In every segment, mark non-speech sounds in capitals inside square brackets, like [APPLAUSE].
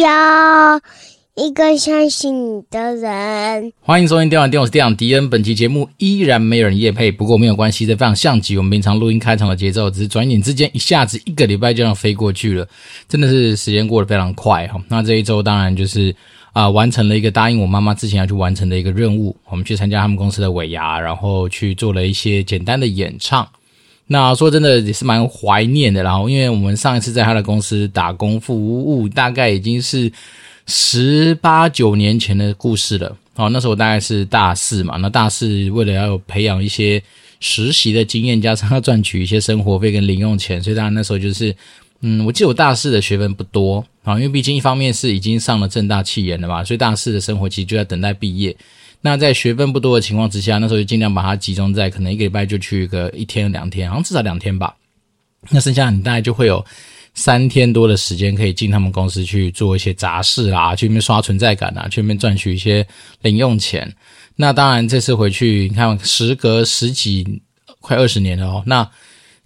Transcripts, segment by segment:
要一个相信你的人。欢迎收听《电玩店》，我是店长迪恩。本期节目依然没有人业配，不过没有关系，这非常像极我们平常录音开场的节奏，只是转眼之间一下子一个礼拜就这样飞过去了，真的是时间过得非常快哈。那这一周当然就是啊、完成了一个答应我妈妈之前要去完成的一个任务，我们去参加他们公司的尾牙，然后去做了一些简单的演唱。那说真的也是蛮怀念的，然后因为我们上一次在他的公司打工服务，大概已经是十八九年前的故事了。哦，那时候我大概是大四嘛，那大四为了要培养一些实习的经验，加上要赚取一些生活费跟零用钱，所以当然那时候就是，嗯，我记得我大四的学分不多啊，因为毕竟一方面是已经上了正大气研了嘛，所以大四的生活其实就在等待毕业。那在学分不多的情况之下，那时候就尽量把它集中在可能一个礼拜就去个一天两天，好像至少两天吧。那剩下你大概就会有三天多的时间可以进他们公司去做一些杂事啦，去那边刷存在感啊，去那边赚取一些零用钱。那当然这次回去，你看时隔十几快二十年了哦，那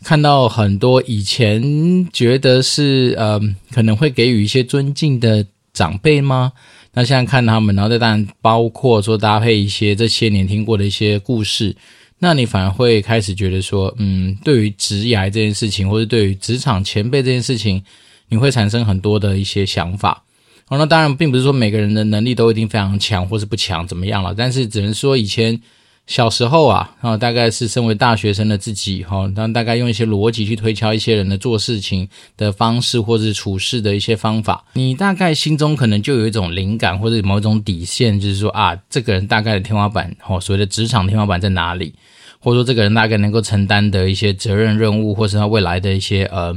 看到很多以前觉得是呃可能会给予一些尊敬的长辈吗？那现在看他们，然后再当然包括说搭配一些这些年听过的一些故事，那你反而会开始觉得说，嗯，对于职涯这件事情，或者对于职场前辈这件事情，你会产生很多的一些想法。哦，那当然并不是说每个人的能力都一定非常强，或是不强怎么样了，但是只能说以前。小时候啊，啊，大概是身为大学生的自己，哈，当大概用一些逻辑去推敲一些人的做事情的方式，或是处事的一些方法，你大概心中可能就有一种灵感，或者某一种底线，就是说啊，这个人大概的天花板，哦，所谓的职场天花板在哪里，或者说这个人大概能够承担的一些责任任务，或是他未来的一些呃，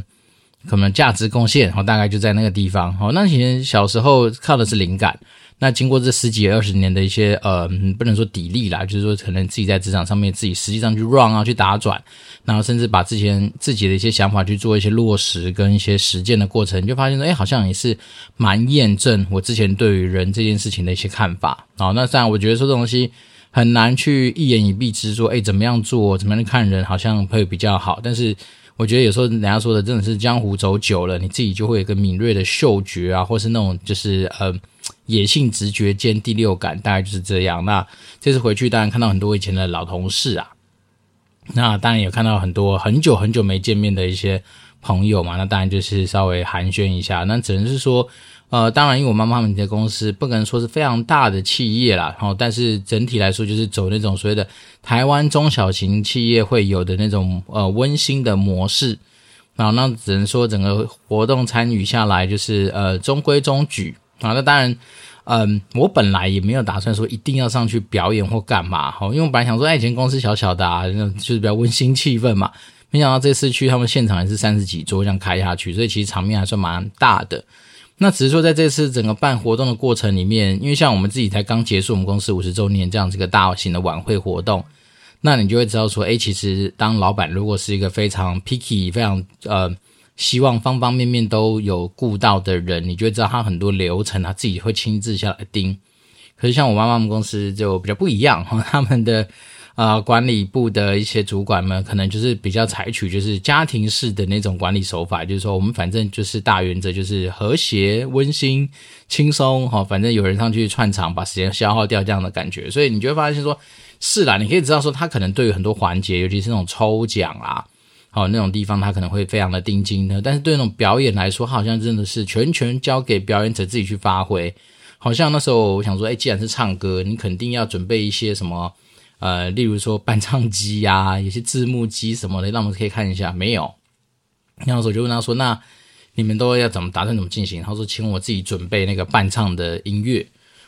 可能价值贡献，哦，大概就在那个地方，哦，那以前小时候靠的是灵感。那经过这十几二十年的一些呃，不能说砥砺啦，就是说可能自己在职场上面自己实际上去 run 啊，去打转，然后甚至把之前自己的一些想法去做一些落实跟一些实践的过程，就发现说，哎，好像也是蛮验证我之前对于人这件事情的一些看法。好，那当然我觉得说这东西很难去一言以蔽之说，哎，怎么样做，怎么样去看人，好像会比较好。但是我觉得有时候人家说的真的是江湖走久了，你自己就会有一个敏锐的嗅觉啊，或是那种就是呃。野性直觉兼第六感，大概就是这样。那这次回去，当然看到很多以前的老同事啊，那当然也看到很多很久很久没见面的一些朋友嘛。那当然就是稍微寒暄一下。那只能是说，呃，当然因为我妈妈们的公司不可能说是非常大的企业啦，然后但是整体来说就是走那种所谓的台湾中小型企业会有的那种呃温馨的模式。然后那只能说整个活动参与下来，就是呃中规中矩。啊，那当然，嗯，我本来也没有打算说一定要上去表演或干嘛，哈，因为我本来想说，哎，以前公司小小的啊，就是比较温馨气氛嘛。没想到这次去他们现场也是三十几桌这样开下去，所以其实场面还算蛮大的。那只是说在这次整个办活动的过程里面，因为像我们自己才刚结束我们公司五十周年这样子一个大型的晚会活动，那你就会知道说，哎，其实当老板如果是一个非常 picky、非常呃。希望方方面面都有顾到的人，你就会知道他很多流程，他自己会亲自下来盯。可是像我妈妈们公司就比较不一样，[LAUGHS] 他们的呃管理部的一些主管们，可能就是比较采取就是家庭式的那种管理手法，就是说我们反正就是大原则就是和谐、温馨、轻松，哈，反正有人上去串场，把时间消耗掉这样的感觉。所以你就会发现说，是啦，你可以知道说他可能对于很多环节，尤其是那种抽奖啊。哦，那种地方他可能会非常的盯紧的，但是对那种表演来说，好像真的是全权交给表演者自己去发挥。好像那时候我想说，哎，既然是唱歌，你肯定要准备一些什么，呃，例如说伴唱机呀、有些字幕机什么的，让我们可以看一下。没有，那时候就问他说，那你们都要怎么打算怎么进行？他说，请我自己准备那个伴唱的音乐。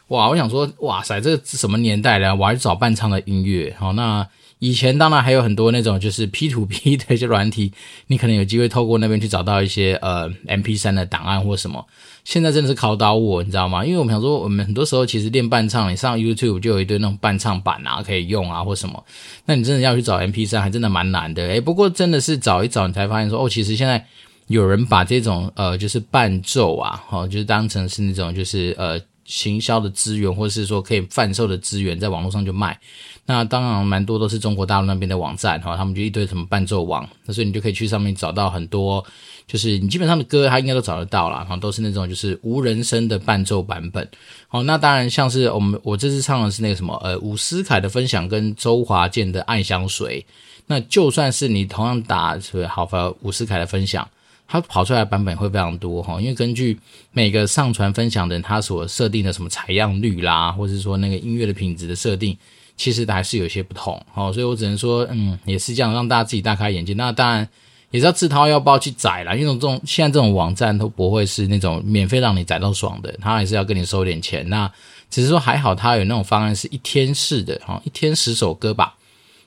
哇，我想说，哇塞，这是什么年代了？我还找伴唱的音乐。好，那。以前当然还有很多那种就是 P to P [LAUGHS] 的一些软体，你可能有机会透过那边去找到一些呃 MP3 的档案或什么。现在真的是考倒我，你知道吗？因为我们想说，我们很多时候其实练伴唱，你上 YouTube 就有一堆那种伴唱版啊可以用啊或什么。那你真的要去找 MP3，还真的蛮难的。诶，不过真的是找一找，你才发现说，哦，其实现在有人把这种呃就是伴奏啊，哦，就是当成是那种就是呃。行销的资源，或者是说可以贩售的资源，在网络上就卖。那当然蛮多都是中国大陆那边的网站哈，他们就一堆什么伴奏网，那所以你就可以去上面找到很多，就是你基本上的歌，它应该都找得到啦，然后都是那种就是无人声的伴奏版本。好，那当然像是我们我这次唱的是那个什么呃伍思凯的分享跟周华健的爱香水，那就算是你同样打是好吧伍思凯的分享。它跑出来的版本会非常多哈，因为根据每个上传分享的人他所设定的什么采样率啦，或者是说那个音乐的品质的设定，其实还是有些不同哦，所以我只能说，嗯，也是这样让大家自己大开眼界。那当然也是要自掏腰包去载啦，因为这种现在这种网站都不会是那种免费让你载到爽的，他还是要跟你收点钱。那只是说还好，他有那种方案是一天式的哈，一天十首歌吧。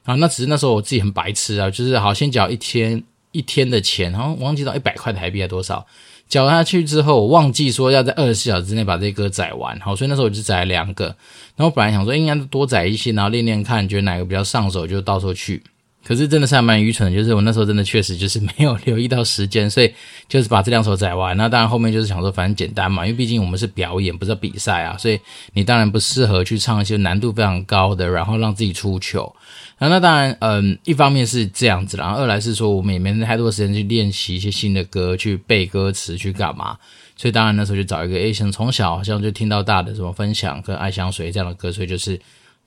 啊，那只是那时候我自己很白痴啊，就是好先缴一天。一天的钱，好像忘记到一百块台币还多少，缴下去之后，我忘记说要在二十四小时之内把这歌载完，好，所以那时候我就载了两个，然后本来想说应该多载一些，然后练练看，觉得哪个比较上手，就到时候去。可是真的是还蛮愚蠢的，就是我那时候真的确实就是没有留意到时间，所以 [LAUGHS] 就是把这两首载完。那当然后面就是想说，反正简单嘛，因为毕竟我们是表演，不是比赛啊，所以你当然不适合去唱一些难度非常高的，然后让自己出糗。那那当然，嗯，一方面是这样子，然后二来是说我们也没太多时间去练习一些新的歌，去背歌词，去干嘛。所以当然那时候就找一个，诶，像从小好像就听到大的什么分享跟爱香水这样的歌，所以就是。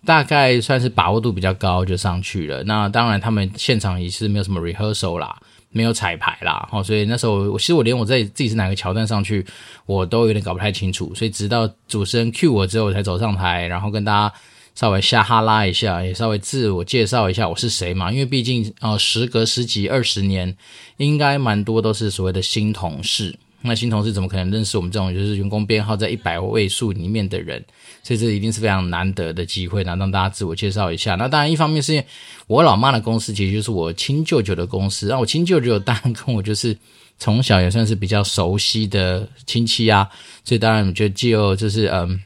大概算是把握度比较高，就上去了。那当然，他们现场也是没有什么 rehearsal 啦，没有彩排啦，哦，所以那时候我其实我连我在自己是哪个桥段上去，我都有点搞不太清楚。所以直到主持人 cue 我之后，我才走上台，然后跟大家稍微瞎哈拉一下，也稍微自我介绍一下我是谁嘛。因为毕竟呃，时隔十几二十年，应该蛮多都是所谓的新同事。那新同事怎么可能认识我们这种就是员工编号在一百位数里面的人？所以这一定是非常难得的机会，那让大家自我介绍一下。那当然，一方面是我老妈的公司其实就是我亲舅舅的公司，那我亲舅舅当然跟我就是从小也算是比较熟悉的亲戚啊，所以当然我就就就是嗯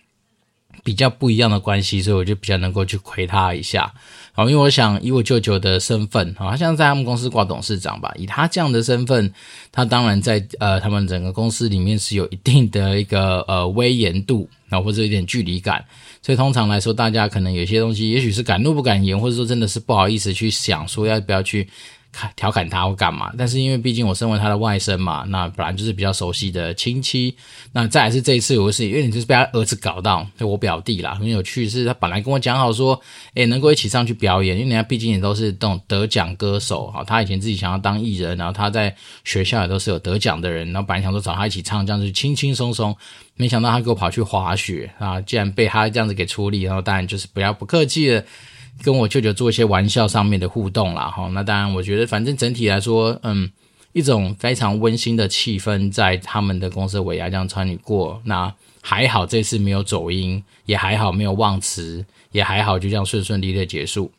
比较不一样的关系，所以我就比较能够去亏他一下。好，因为我想以我舅舅的身份，好像在他们公司挂董事长吧，以他这样的身份，他当然在呃他们整个公司里面是有一定的一个呃威严度，然后或者有点距离感，所以通常来说，大家可能有些东西，也许是敢怒不敢言，或者说真的是不好意思去想说要不要去。调侃他或干嘛？但是因为毕竟我身为他的外甥嘛，那本来就是比较熟悉的亲戚。那再来是这一次有个事情，因为你就是被他儿子搞到，就我表弟啦，很有趣。是他本来跟我讲好说，诶，能够一起上去表演，因为人家毕竟也都是这种得奖歌手哈。他以前自己想要当艺人，然后他在学校也都是有得奖的人，然后本来想说找他一起唱，这样子轻轻松松。没想到他给我跑去滑雪啊，竟然被他这样子给处理，然后当然就是不要不客气的。跟我舅舅做一些玩笑上面的互动啦，哈，那当然，我觉得反正整体来说，嗯，一种非常温馨的气氛在他们的公司尾牙这样参与过，那还好这次没有走音，也还好没有忘词，也还好就这样顺顺利利的结束。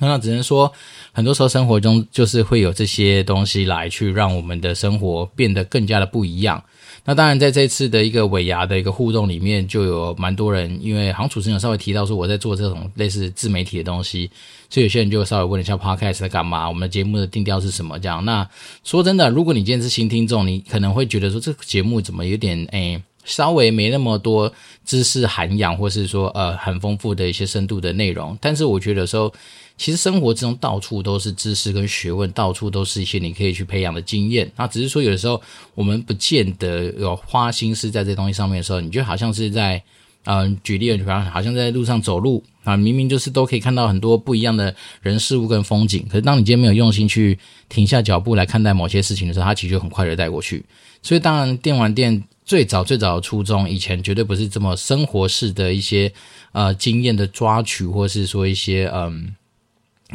那只能说，很多时候生活中就是会有这些东西来去让我们的生活变得更加的不一样。那当然，在这次的一个尾牙的一个互动里面，就有蛮多人，因为好像主持人有稍微提到说我在做这种类似自媒体的东西，所以有些人就稍微问了一下 Podcast 在干嘛，我们的节目的定调是什么这样。那说真的，如果你今天是新听众，你可能会觉得说这个节目怎么有点诶，稍微没那么多知识涵养，或是说呃很丰富的一些深度的内容。但是我觉得说。其实生活之中到处都是知识跟学问，到处都是一些你可以去培养的经验。那只是说有的时候我们不见得有花心思在这东西上面的时候，你就好像是在，嗯、举例，比方好像在路上走路啊，明明就是都可以看到很多不一样的人事物跟风景，可是当你今天没有用心去停下脚步来看待某些事情的时候，它其实就很快的带过去。所以当然，电玩店最早最早的初衷，以前绝对不是这么生活式的一些呃经验的抓取，或是说一些嗯。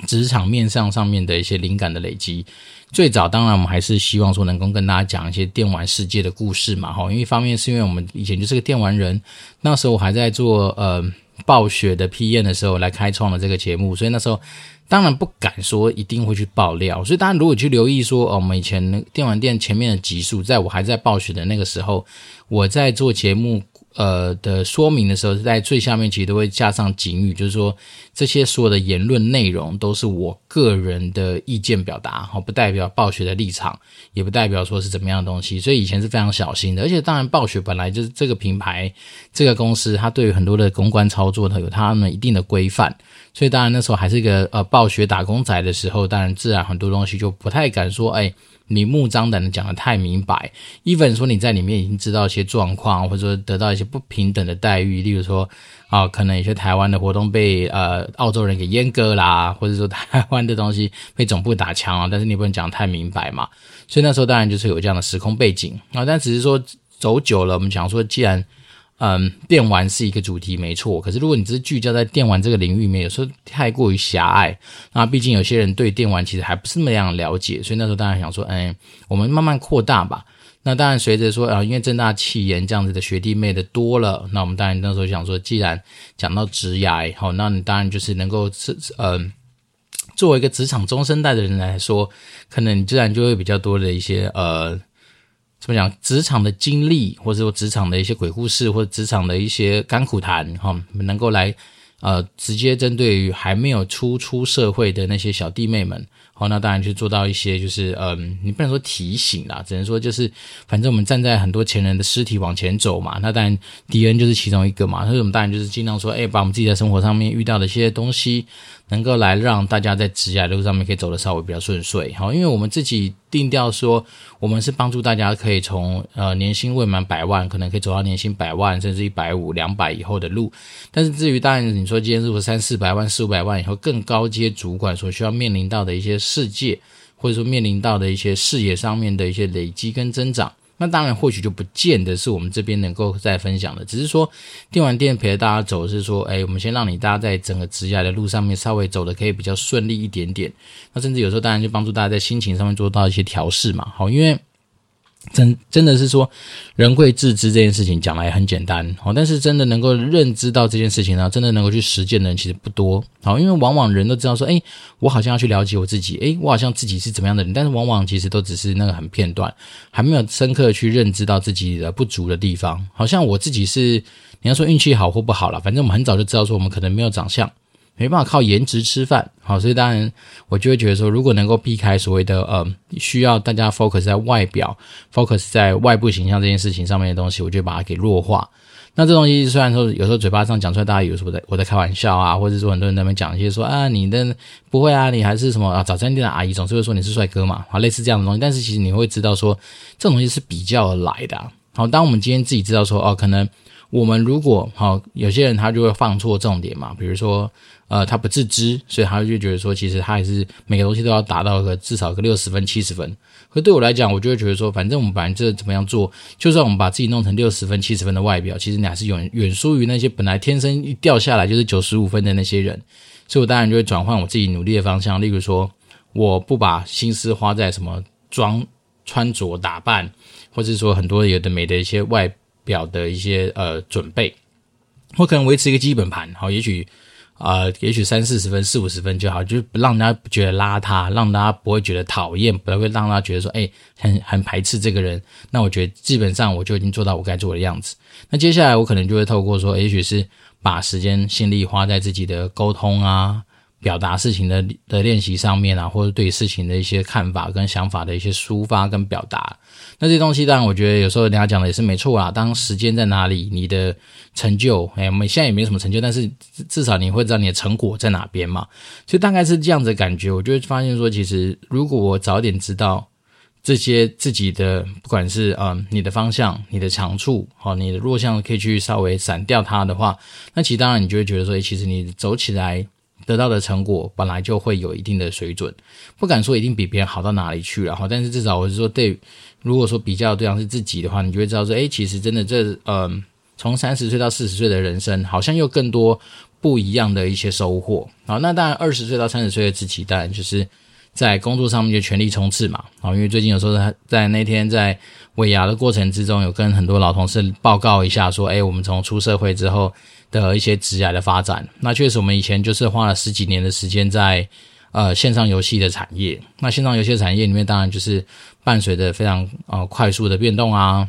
职场面上上面的一些灵感的累积，最早当然我们还是希望说能够跟大家讲一些电玩世界的故事嘛，哈，因为一方面是因为我们以前就是个电玩人，那时候我还在做呃暴雪的 PM 的时候来开创了这个节目，所以那时候当然不敢说一定会去爆料，所以大家如果去留意说哦，我们以前那电玩店前面的集数，在我还在暴雪的那个时候，我在做节目。呃的说明的时候，在最下面其实都会加上警语，就是说这些所有的言论内容都是我个人的意见表达，哈，不代表暴雪的立场，也不代表说是怎么样的东西。所以以前是非常小心的，而且当然暴雪本来就是这个品牌、这个公司，它对于很多的公关操作呢有他们一定的规范，所以当然那时候还是一个呃暴雪打工仔的时候，当然自然很多东西就不太敢说，哎。明目张胆的讲得太明白，even 说你在里面已经知道一些状况，或者说得到一些不平等的待遇，例如说啊，可能有些台湾的活动被呃澳洲人给阉割啦，[LAUGHS] 或者说台湾的东西被总部打枪啊，但是你不能讲太明白嘛，所以那时候当然就是有这样的时空背景啊，但只是说走久了，我们讲说既然。嗯，电玩是一个主题，没错。可是如果你只是聚焦在电玩这个领域里面，有时候太过于狭隘。那毕竟有些人对电玩其实还不是那么样了解，所以那时候当然想说，哎，我们慢慢扩大吧。那当然随着说啊，因为正大企研这样子的学弟妹的多了，那我们当然那时候想说，既然讲到职涯，好，那你当然就是能够是嗯，作为一个职场中生代的人来说，可能你自然就会比较多的一些呃。怎么讲？职场的经历，或者说职场的一些鬼故事，或者职场的一些甘苦谈，哈，能够来呃直接针对于还没有初出社会的那些小弟妹们，那当然去做到一些就是嗯，你不能说提醒啦，只能说就是反正我们站在很多前人的尸体往前走嘛，那当然迪恩就是其中一个嘛，所以我们当然就是尽量说，哎，把我们自己在生活上面遇到的一些东西。能够来让大家在职业路上面可以走得稍微比较顺遂，好，因为我们自己定调说，我们是帮助大家可以从呃年薪未满百万，可能可以走到年薪百万，甚至一百五、两百以后的路。但是至于当然你说今天如果三四百万、四五百万以后更高阶主管所需要面临到的一些世界，或者说面临到的一些视野上面的一些累积跟增长。那当然，或许就不见得是我们这边能够再分享的。只是说，电玩店陪着大家走，是说，哎，我们先让你大家在整个职业的路上面稍微走的可以比较顺利一点点。那甚至有时候，当然就帮助大家在心情上面做到一些调试嘛。好，因为。真真的是说，人贵自知这件事情讲来很简单，好，但是真的能够认知到这件事情呢，真的能够去实践的人其实不多，好，因为往往人都知道说，诶，我好像要去了解我自己，诶，我好像自己是怎么样的人，但是往往其实都只是那个很片段，还没有深刻去认知到自己的不足的地方。好像我自己是，你要说运气好或不好啦，反正我们很早就知道说，我们可能没有长相。没办法靠颜值吃饭，好，所以当然我就会觉得说，如果能够避开所谓的呃需要大家 focus 在外表、focus 在外部形象这件事情上面的东西，我就把它给弱化。那这东西虽然说有时候嘴巴上讲出来，大家有时候在我在开玩笑啊，或者说很多人在那边讲一些说啊，你的不会啊，你还是什么啊，早餐店的阿姨总是会说你是帅哥嘛，好，类似这样的东西。但是其实你会知道说，这种东西是比较来的。好，当我们今天自己知道说哦，可能我们如果好，有些人他就会放错重点嘛，比如说。呃，他不自知，所以他就觉得说，其实他还是每个东西都要达到个至少个六十分、七十分。可对我来讲，我就会觉得说，反正我们本来这怎么样做，就算我们把自己弄成六十分、七十分的外表，其实你还是远远输于那些本来天生一掉下来就是九十五分的那些人。所以我当然就会转换我自己努力的方向，例如说，我不把心思花在什么装、穿着、打扮，或者说很多有的没的一些外表的一些呃准备，我可能维持一个基本盘，好，也许。啊，也许三四十分、四五十分就好，就是不让大家觉得邋遢，让大家不会觉得讨厌，不会让大家觉得说，哎，很很排斥这个人。那我觉得基本上我就已经做到我该做的样子。那接下来我可能就会透过说，也许是把时间心力花在自己的沟通啊。表达事情的的练习上面啊，或者对事情的一些看法跟想法的一些抒发跟表达，那这些东西当然我觉得有时候人家讲的也是没错啦。当时间在哪里，你的成就，哎，我们现在也没什么成就，但是至少你会知道你的成果在哪边嘛。所以大概是这样子的感觉，我就会发现说，其实如果我早点知道这些自己的，不管是嗯你的方向、你的长处，好，你的弱项可以去稍微闪掉它的话，那其实当然你就会觉得说，其实你走起来。得到的成果本来就会有一定的水准，不敢说一定比别人好到哪里去了哈，但是至少我是说，对，如果说比较对象是自己的话，你就会知道说，诶，其实真的这，嗯，从三十岁到四十岁的人生，好像又更多不一样的一些收获。好，那当然二十岁到三十岁的自己，当然就是在工作上面就全力冲刺嘛。好，因为最近有时候在在那天在尾牙的过程之中，有跟很多老同事报告一下说，诶，我们从出社会之后。的一些职业的发展，那确实我们以前就是花了十几年的时间在呃线上游戏的产业。那线上游戏产业里面，当然就是伴随着非常呃快速的变动啊，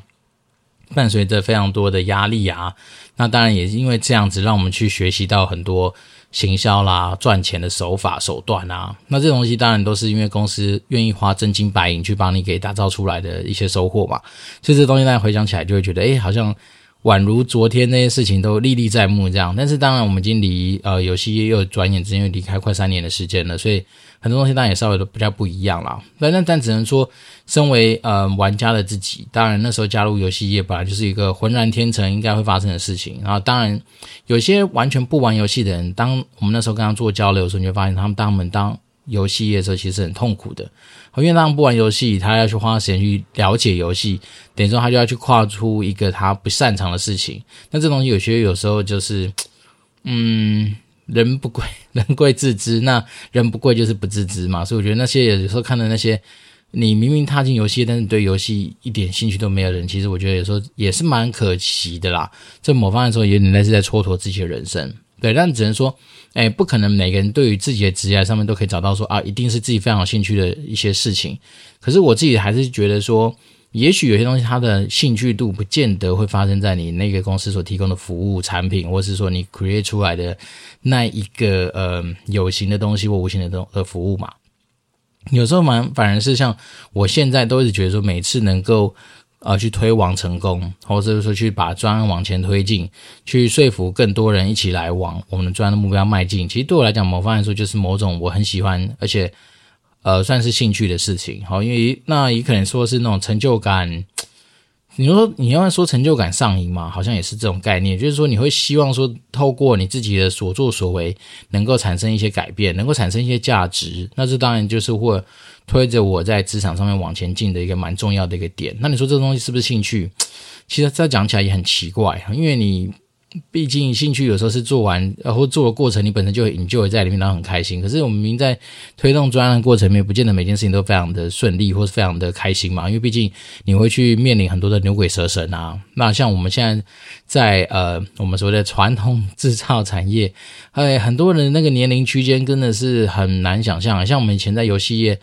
伴随着非常多的压力啊。那当然也是因为这样子，让我们去学习到很多行销啦、赚钱的手法手段啊。那这东西当然都是因为公司愿意花真金白银去帮你给打造出来的一些收获嘛。所以这东西大家回想起来就会觉得，诶，好像宛如昨天那些事情都历历在目这样。但是当然，我们已经离呃游戏业又转眼之间又离开快三年的时间了，所以。很多东西当然也稍微都比较不一样啦，但但但只能说，身为呃玩家的自己，当然那时候加入游戏业本来就是一个浑然天成应该会发生的事情。然后当然有些完全不玩游戏的人，当我们那时候跟他做交流的时候，你会发现他们当他们当游戏业的时候其实很痛苦的，因为他不玩游戏，他要去花时间去了解游戏，等于说他就要去跨出一个他不擅长的事情。那这东西有些有时候就是，嗯。人不贵，[LAUGHS] 人贵自知。那人不贵就是不自知嘛。所以我觉得那些有时候看的那些，你明明踏进游戏，但是对游戏一点兴趣都没有的人，其实我觉得有时候也是蛮可惜的啦。这某方面说，有点类似在蹉跎自己的人生。对，但只能说，哎，不可能每个人对于自己的职业上面都可以找到说啊，一定是自己非常有兴趣的一些事情。可是我自己还是觉得说。也许有些东西，它的兴趣度不见得会发生在你那个公司所提供的服务产品，或是说你 create 出来的那一个呃有形的东西或无形的东的服务嘛。有时候蛮反而是像我现在都一直觉得说，每次能够呃去推广成功，或者是说去把专往前推进，去说服更多人一起来往我们的专案的目标迈进，其实对我来讲，某方来说就是某种我很喜欢，而且。呃，算是兴趣的事情，好，因为那也可能说是那种成就感。你说你要说成就感上瘾嘛，好像也是这种概念，就是说你会希望说，透过你自己的所作所为，能够产生一些改变，能够产生一些价值。那这当然就是会推着我在职场上面往前进的一个蛮重要的一个点。那你说这东西是不是兴趣？其实再讲起来也很奇怪，因为你。毕竟兴趣有时候是做完，然后做的过程，你本身就会 enjoy 在里面，然后很开心。可是我们明在推动专案的过程里面，不见得每件事情都非常的顺利，或是非常的开心嘛。因为毕竟你会去面临很多的牛鬼蛇神啊。那像我们现在在呃，我们所谓的传统制造产业，哎，很多人那个年龄区间真的是很难想象。像我们以前在游戏业，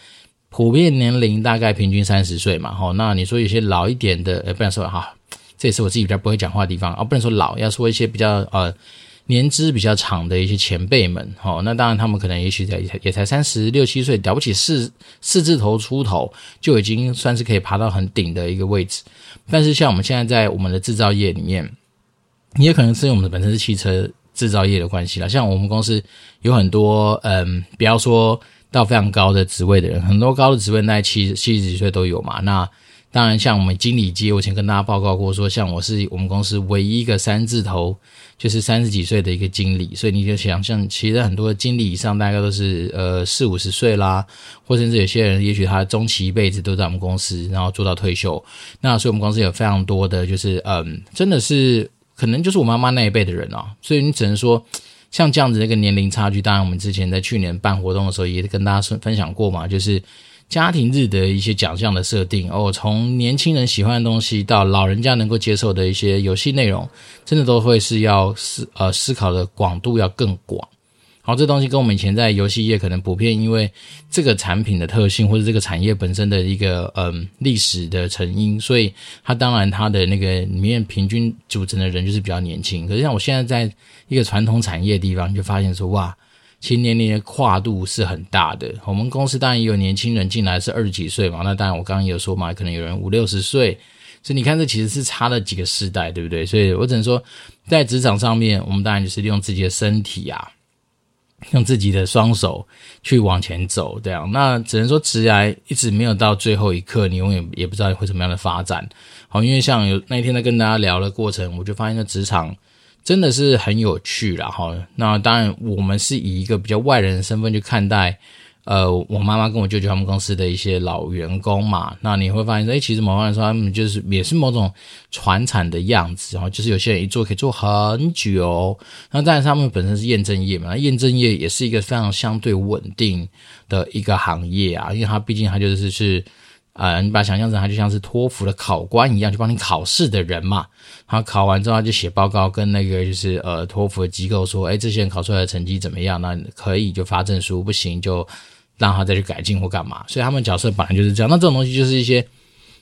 普遍年龄大概平均三十岁嘛。齁，那你说有些老一点的，呃，不然说哈。这也是我自己比较不会讲话的地方啊，不能说老，要说一些比较呃年资比较长的一些前辈们，哦，那当然他们可能也许才也才三十六七岁，了不起四四字头出头就已经算是可以爬到很顶的一个位置。但是像我们现在在我们的制造业里面，也可能是因为我们本身是汽车制造业的关系了，像我们公司有很多嗯，不要说到非常高的职位的人，很多高的职位在七七十几岁都有嘛，那。当然，像我们经理阶，我以前跟大家报告过说，像我是我们公司唯一一个三字头，就是三十几岁的一个经理，所以你就想象，其实很多经理以上大概都是呃四五十岁啦，或甚至有些人，也许他终其一辈子都在我们公司，然后做到退休。那所以我们公司有非常多的，就是嗯，真的是可能就是我妈妈那一辈的人哦。所以你只能说，像这样子的一个年龄差距，当然我们之前在去年办活动的时候也跟大家分享过嘛，就是。家庭日的一些奖项的设定哦，从年轻人喜欢的东西到老人家能够接受的一些游戏内容，真的都会是要思呃思考的广度要更广。好，这东西跟我们以前在游戏业可能普遍因为这个产品的特性或者这个产业本身的一个嗯历史的成因，所以它当然它的那个里面平均组成的人就是比较年轻。可是像我现在在一个传统产业的地方，就发现说哇。其实年的跨度是很大的。我们公司当然也有年轻人进来是二十几岁嘛，那当然我刚刚也有说嘛，可能有人五六十岁，所以你看这其实是差了几个世代，对不对？所以我只能说，在职场上面，我们当然就是利用自己的身体啊，用自己的双手去往前走，这样。那只能说，职涯一直没有到最后一刻，你永远也不知道会怎么样的发展。好，因为像有那一天在跟大家聊的过程，我就发现在职场。真的是很有趣啦哈。那当然，我们是以一个比较外人的身份去看待，呃，我妈妈跟我舅舅他们公司的一些老员工嘛。那你会发现说，哎，其实某方面说，他们就是也是某种传产的样子，然后就是有些人一做可以做很久。那当然，他们本身是验证业嘛，验证业也是一个非常相对稳定的一个行业啊，因为它毕竟它就是是。啊、你把它想象成他就像是托福的考官一样，去帮你考试的人嘛。他考完之后他就写报告，跟那个就是呃托福的机构说，哎，这些人考出来的成绩怎么样？那可以就发证书，不行就让他再去改进或干嘛。所以他们角色本来就是这样。那这种东西就是一些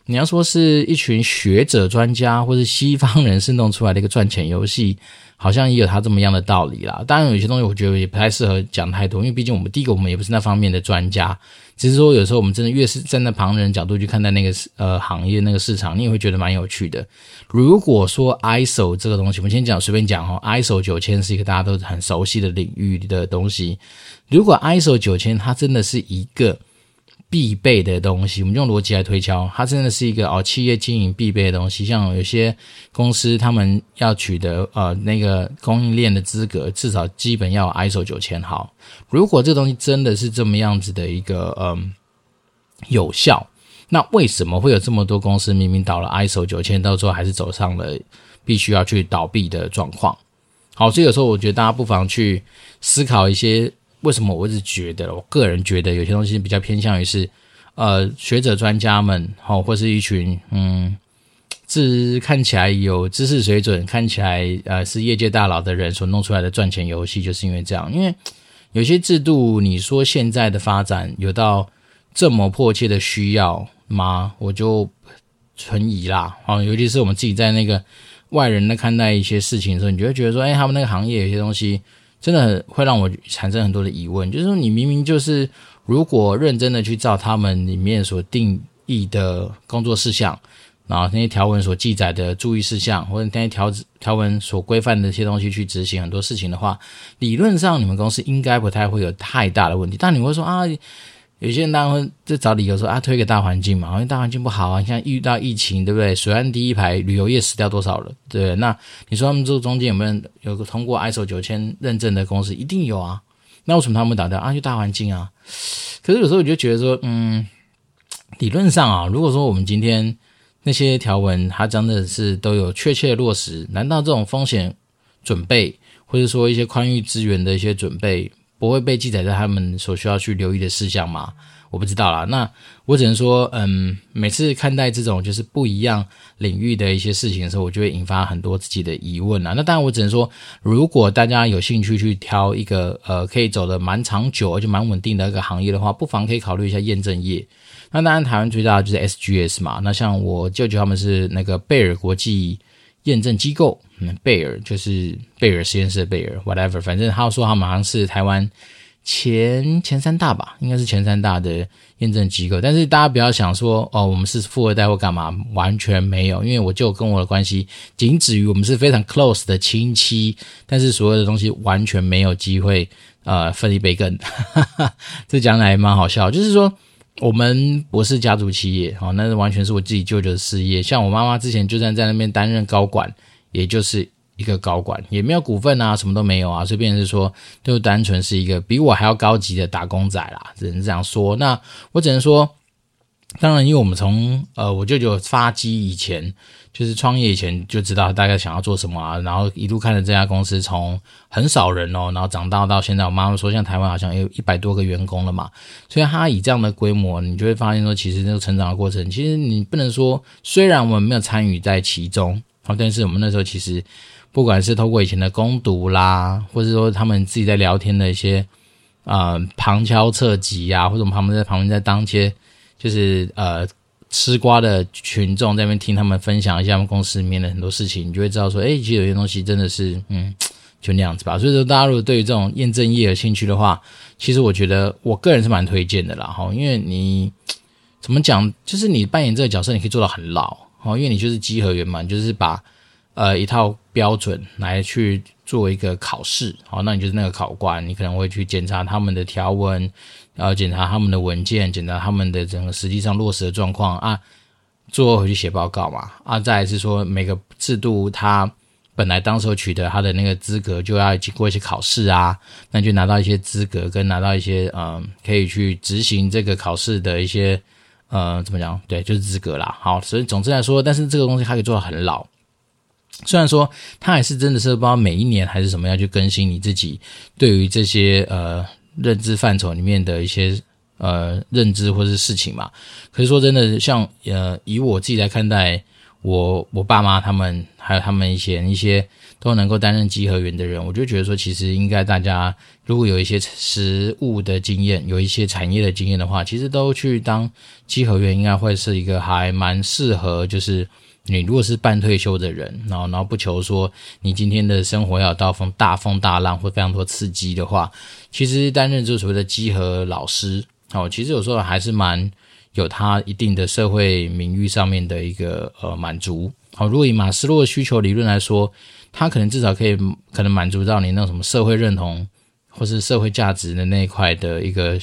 你要说是一群学者专家或是西方人士弄出来的一个赚钱游戏，好像也有他这么样的道理啦。当然，有些东西我觉得也不太适合讲太多，因为毕竟我们第一个我们也不是那方面的专家。只是说有时候我们真的越是站在旁人角度去看待那个呃行业那个市场，你也会觉得蛮有趣的。如果说 ISO 这个东西，我们先讲随便讲哦，ISO 九千是一个大家都很熟悉的领域的东西。如果 ISO 九千它真的是一个。必备的东西，我们用逻辑来推敲，它真的是一个哦，企业经营必备的东西。像有些公司，他们要取得呃那个供应链的资格，至少基本要 ISO 九千好。如果这东西真的是这么样子的一个嗯、有效，那为什么会有这么多公司明明到了 ISO 九千，到最后还是走上了必须要去倒闭的状况？好，所以有时候我觉得大家不妨去思考一些。为什么我一直觉得，我个人觉得有些东西比较偏向于是，呃，学者专家们，好，或是一群嗯，自看起来有知识水准，看起来呃是业界大佬的人所弄出来的赚钱游戏，就是因为这样。因为有些制度，你说现在的发展有到这么迫切的需要吗？我就存疑啦。啊，尤其是我们自己在那个外人的看待一些事情的时候，你就会觉得说，哎，他们那个行业有些东西。真的会让我产生很多的疑问，就是说你明明就是如果认真的去照他们里面所定义的工作事项，然后那些条文所记载的注意事项，或者那些条条文所规范的一些东西去执行很多事情的话，理论上你们公司应该不太会有太大的问题。但你会说啊？有些人当然会就找理由说啊，推给大环境嘛，因为大环境不好啊，你像遇到疫情，对不对？水岸第一排旅游业死掉多少了，对不对？那你说他们这中间有没有有个通过 ISO 九千认证的公司？一定有啊。那为什么他们打掉啊？就大环境啊。可是有时候我就觉得说，嗯，理论上啊，如果说我们今天那些条文它真的是都有确切落实，难道这种风险准备，或者说一些宽裕资源的一些准备？不会被记载在他们所需要去留意的事项吗？我不知道啦。那我只能说，嗯，每次看待这种就是不一样领域的一些事情的时候，我就会引发很多自己的疑问啦。那当然，我只能说，如果大家有兴趣去挑一个呃可以走得蛮长久而且蛮稳定的一个行业的话，不妨可以考虑一下验证业。那当然，台湾最大的就是 SGS 嘛。那像我舅舅他们是那个贝尔国际验证机构。嗯，贝尔就是贝尔实验室的贝尔，whatever，反正他说他们好像是台湾前前三大吧，应该是前三大的验证机构。但是大家不要想说哦，我们是富二代或干嘛，完全没有，因为我就跟我的关系仅止于我们是非常 close 的亲戚，但是所有的东西完全没有机会呃分一杯羹。哈哈，这讲来蛮好笑，就是说我们不是家族企业哦，那是完全是我自己舅舅的事业。像我妈妈之前就算在那边担任高管。也就是一个高管，也没有股份啊，什么都没有啊，所以变成是说，就单纯是一个比我还要高级的打工仔啦，只能这样说。那我只能说，当然，因为我们从呃我舅舅发迹以前，就是创业以前就知道大概想要做什么啊，然后一路看着这家公司从很少人哦，然后长大到现在，我妈妈说，像台湾好像有一百多个员工了嘛，所以他以这样的规模，你就会发现说，其实那个成长的过程，其实你不能说，虽然我们没有参与在其中。但是我们那时候其实，不管是透过以前的攻读啦，或者说他们自己在聊天的一些，呃，旁敲侧击啊，或者我们旁边在旁边在当些，就是呃吃瓜的群众在那边听他们分享一下他们公司里面的很多事情，你就会知道说，哎，其实有些东西真的是，嗯，就那样子吧。所以说，大家如果对于这种验证业有兴趣的话，其实我觉得我个人是蛮推荐的啦，哈，因为你怎么讲，就是你扮演这个角色，你可以做到很老。哦，因为你就是集合员嘛，你就是把呃一套标准来去做一个考试，好，那你就是那个考官，你可能会去检查他们的条文，然后检查他们的文件，检查他们的整个实际上落实的状况啊，最后回去写报告嘛，啊，再来是说每个制度它本来当时候取得他的那个资格，就要经过一些考试啊，那就拿到一些资格跟拿到一些嗯、呃、可以去执行这个考试的一些。呃，怎么讲？对，就是资格啦。好，所以总之来说，但是这个东西它可以做到很老。虽然说它还是真的是不知道每一年还是什么要去更新你自己对于这些呃认知范畴里面的一些呃认知或是事情嘛。可是说真的，像呃以我自己来看待我我爸妈他们还有他们一些一些都能够担任稽核员的人，我就觉得说，其实应该大家如果有一些实物的经验，有一些产业的经验的话，其实都去当稽核员，应该会是一个还蛮适合，就是。你如果是半退休的人，然后然后不求说你今天的生活要有到风大风大浪或非常多刺激的话，其实担任这所谓的稽核老师，哦，其实有时候还是蛮有他一定的社会名誉上面的一个呃满足。好，如果以马斯洛的需求理论来说，他可能至少可以可能满足到你那种什么社会认同或是社会价值的那一块的一个。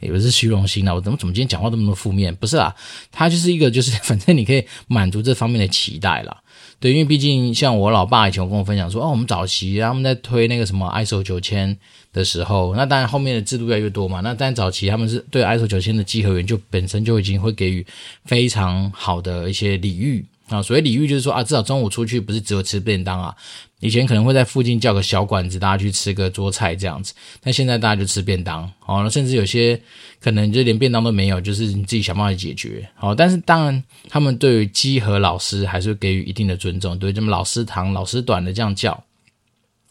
也不是虚荣心啦，我怎么怎么今天讲话这么多负面？不是啦，他就是一个就是 [LAUGHS] 反正你可以满足这方面的期待啦。对，因为毕竟像我老爸以前跟我分享说，哦，我们早期他们在推那个什么 ISO 九千的时候，那当然后面的制度越来越多嘛。那但早期他们是对 ISO 九千的稽核员就本身就已经会给予非常好的一些礼遇啊。所谓礼遇就是说啊，至少中午出去不是只有吃便当啊。以前可能会在附近叫个小馆子，大家去吃个桌菜这样子。但现在大家就吃便当，好，甚至有些可能就连便当都没有，就是你自己想办法解决。好，但是当然，他们对于鸡和老师还是给予一定的尊重，对这么老师长、老师短的这样叫。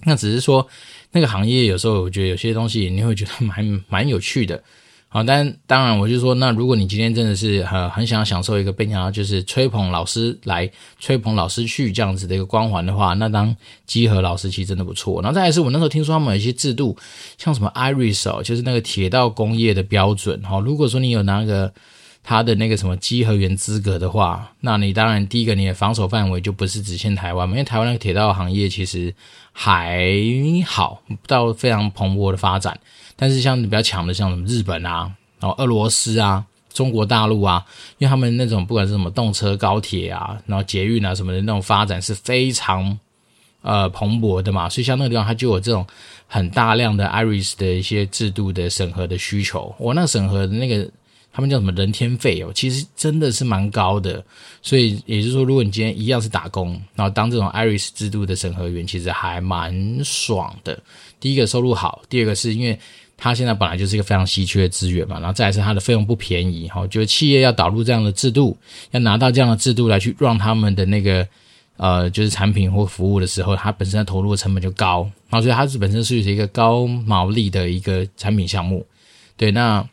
那只是说，那个行业有时候我觉得有些东西你会觉得蛮蛮有趣的。好，但当然，我就说，那如果你今天真的是很很想享受一个被人家就是吹捧老师来吹捧老师去这样子的一个光环的话，那当稽核老师其实真的不错。然后再来是我那时候听说他们有一些制度，像什么 IRIS 哦，就是那个铁道工业的标准。哈，如果说你有拿个他的那个什么稽核员资格的话，那你当然第一个你的防守范围就不是只限台湾嘛，因为台湾那个铁道行业其实还好，到非常蓬勃的发展。但是像比较强的，像什么日本啊，然后俄罗斯啊，中国大陆啊，因为他们那种不管是什么动车、高铁啊，然后捷运啊什么的那种发展是非常呃蓬勃的嘛，所以像那个地方它就有这种很大量的 IRIS 的一些制度的审核的需求。我那个审核的那个他们叫什么人天费哦，其实真的是蛮高的。所以也就是说，如果你今天一样是打工，然后当这种 IRIS 制度的审核员，其实还蛮爽的。第一个收入好，第二个是因为。它现在本来就是一个非常稀缺的资源嘛，然后再来是它的费用不便宜，哈，就是企业要导入这样的制度，要拿到这样的制度来去让他们的那个呃，就是产品或服务的时候，它本身的投入的成本就高，然后所以它是本身是一个高毛利的一个产品项目。对，那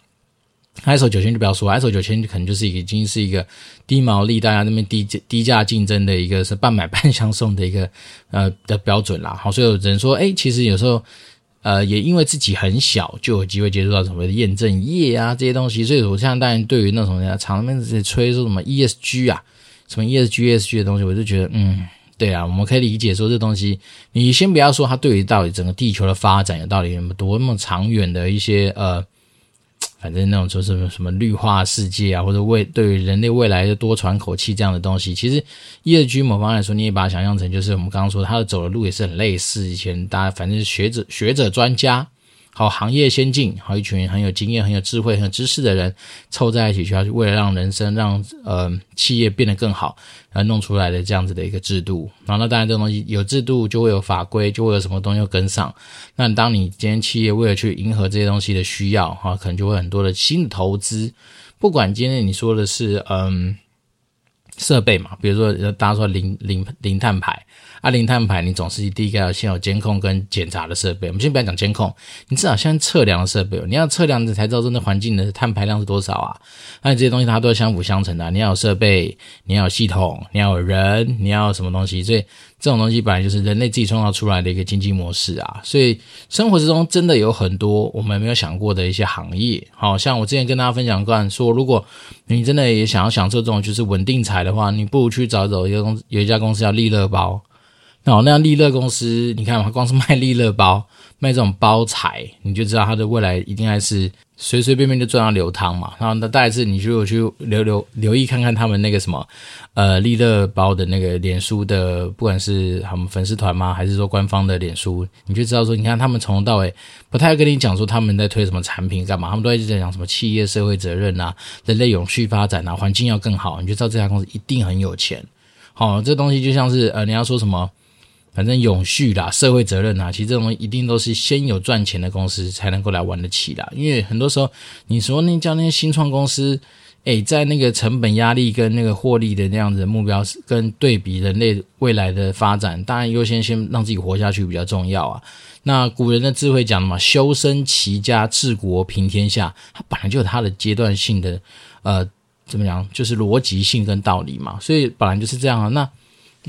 ISO 九千就不要说，ISO 九千可能就是已经是一个低毛利，大家那边低低价竞争的一个是半买半相送的一个呃的标准啦。好，所以有人说，哎，其实有时候。呃，也因为自己很小，就有机会接触到所谓的验证业啊这些东西，所以我现在当然对于那种人家场面在吹说什么 ESG 啊，什么 ESG、ESG 的东西，我就觉得，嗯，对啊，我们可以理解说这东西，你先不要说它对于到底整个地球的发展有到底有多么长远的一些呃。反正那种就是什么绿化世界啊，或者为对于人类未来的多喘口气这样的东西，其实 ESG 某方来说，你也把它想象成就是我们刚刚说他，的走的路也是很类似。以前大家反正是学者、学者、专家。好，行业先进，好一群很有经验、很有智慧、很有知识的人凑在一起，去要为了让人生、让呃企业变得更好，而弄出来的这样子的一个制度。然后那当然，这东西有制度就会有法规，就会有什么东西跟上。那当你今天企业为了去迎合这些东西的需要，哈，可能就会很多的新的投资。不管今天你说的是嗯设备嘛，比如说大家说零零零碳牌。啊，零碳排，你总是第一个要先有监控跟检查的设备。我们先不要讲监控，你至少先测量的设备，你要测量的才知道真的环境的碳排量是多少啊。那你这些东西它都是相辅相成的，你要有设备，你要有系统，你要有人，你要有什么东西？所以这种东西本来就是人类自己创造出来的一个经济模式啊。所以生活之中真的有很多我们没有想过的一些行业。好像我之前跟大家分享过，说如果你真的也想要享受这种就是稳定财的话，你不如去找找一个公司，有一家公司叫利乐包。哦，那样利乐公司，你看嘛，光是卖利乐包，卖这种包材，你就知道它的未来一定还是随随便便就赚到流汤嘛。然后那再一次，你就去留留留意看看他们那个什么，呃，利乐包的那个脸书的，不管是他们粉丝团吗，还是说官方的脸书，你就知道说，你看他们从头到尾不太跟你讲说他们在推什么产品干嘛，他们都一直在讲什么企业社会责任啊，人类永续发展啊，环境要更好，你就知道这家公司一定很有钱。好，这东西就像是呃，你要说什么？反正永续啦，社会责任啦，其实这种一定都是先有赚钱的公司才能够来玩得起啦。因为很多时候，你说那叫那些新创公司，诶，在那个成本压力跟那个获利的那样子的目标跟对比，人类未来的发展，当然优先先让自己活下去比较重要啊。那古人的智慧讲的嘛，修身齐家治国平天下，它本来就有它的阶段性的，呃，怎么讲，就是逻辑性跟道理嘛，所以本来就是这样啊。那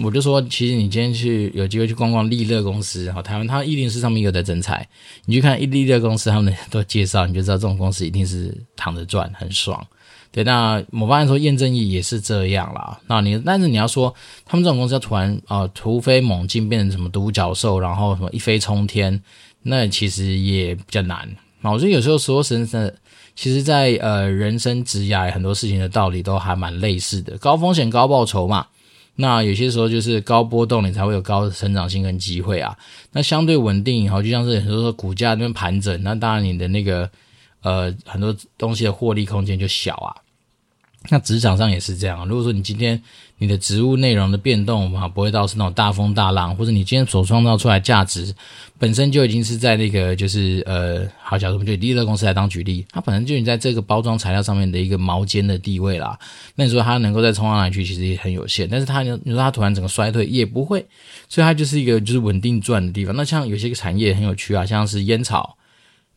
我就说，其实你今天去有机会去逛逛利乐公司，哈，台湾它一定是上面有的征才，你去看一利乐公司，他们都介绍，你就知道这种公司一定是躺着赚，很爽。对，那某方面说，验证义也是这样啦。那你，但是你要说他们这种公司要突然啊、突飞猛进，变成什么独角兽，然后什么一飞冲天，那其实也比较难。那我觉得有时候说真的，其实在呃人生职涯很多事情的道理都还蛮类似的，高风险高报酬嘛。那有些时候就是高波动，你才会有高的成长性跟机会啊。那相对稳定以后，就像是很多说股价那边盘整，那当然你的那个呃很多东西的获利空间就小啊。那职场上也是这样。如果说你今天你的职务内容的变动啊，不会到是那种大风大浪，或者你今天所创造出来价值本身就已经是在那个就是呃，好，假如我们就以利乐公司来当举例，它本身就已经在这个包装材料上面的一个毛尖的地位啦。那你说它能够再冲上来去，其实也很有限。但是它，你说它突然整个衰退也不会，所以它就是一个就是稳定赚的地方。那像有些个产业很有趣啊，像是烟草。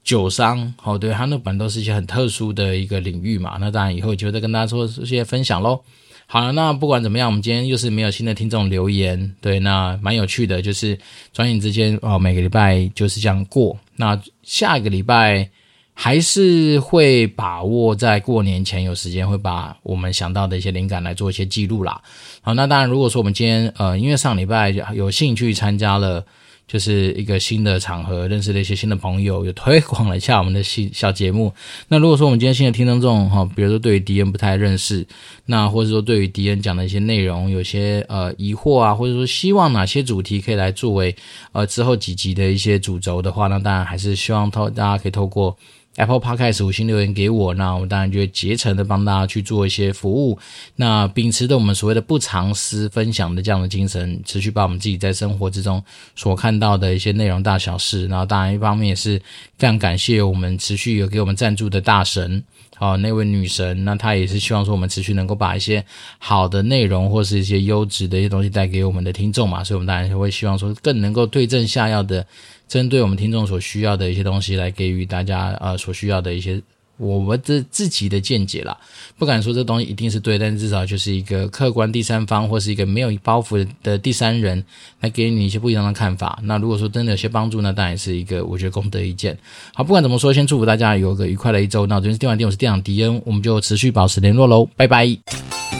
酒商，哦，对，他那本都是一些很特殊的一个领域嘛。那当然以后就再跟大家做这些分享喽。好了，那不管怎么样，我们今天又是没有新的听众留言，对，那蛮有趣的，就是转眼之间哦，每个礼拜就是这样过。那下一个礼拜还是会把握在过年前有时间，会把我们想到的一些灵感来做一些记录啦。好，那当然，如果说我们今天呃，因为上礼拜有兴趣参加了。就是一个新的场合，认识了一些新的朋友，又推广了一下我们的新小节目。那如果说我们今天新的听众哈，比如说对于敌人不太认识，那或者说对于敌人讲的一些内容有些呃疑惑啊，或者说希望哪些主题可以来作为呃之后几集的一些主轴的话，那当然还是希望透大家可以透过。Apple Podcast 五星留言给我，那我们当然就会竭诚的帮大家去做一些服务。那秉持着我们所谓的不藏私分享的这样的精神，持续把我们自己在生活之中所看到的一些内容大小事，然后当然一方面也是非常感谢我们持续有给我们赞助的大神，好，那位女神，那她也是希望说我们持续能够把一些好的内容或是一些优质的一些东西带给我们的听众嘛，所以我们当然也会希望说更能够对症下药的。针对我们听众所需要的一些东西，来给予大家呃所需要的一些我们的自己的见解啦。不敢说这东西一定是对，但至少就是一个客观第三方或是一个没有包袱的第三人来给你一些不一样的看法。那如果说真的有些帮助呢，当然是一个我觉得功德一件。好，不管怎么说，先祝福大家有个愉快的一周。那我这边是电玩店，我是店长迪恩，我们就持续保持联络喽，拜拜。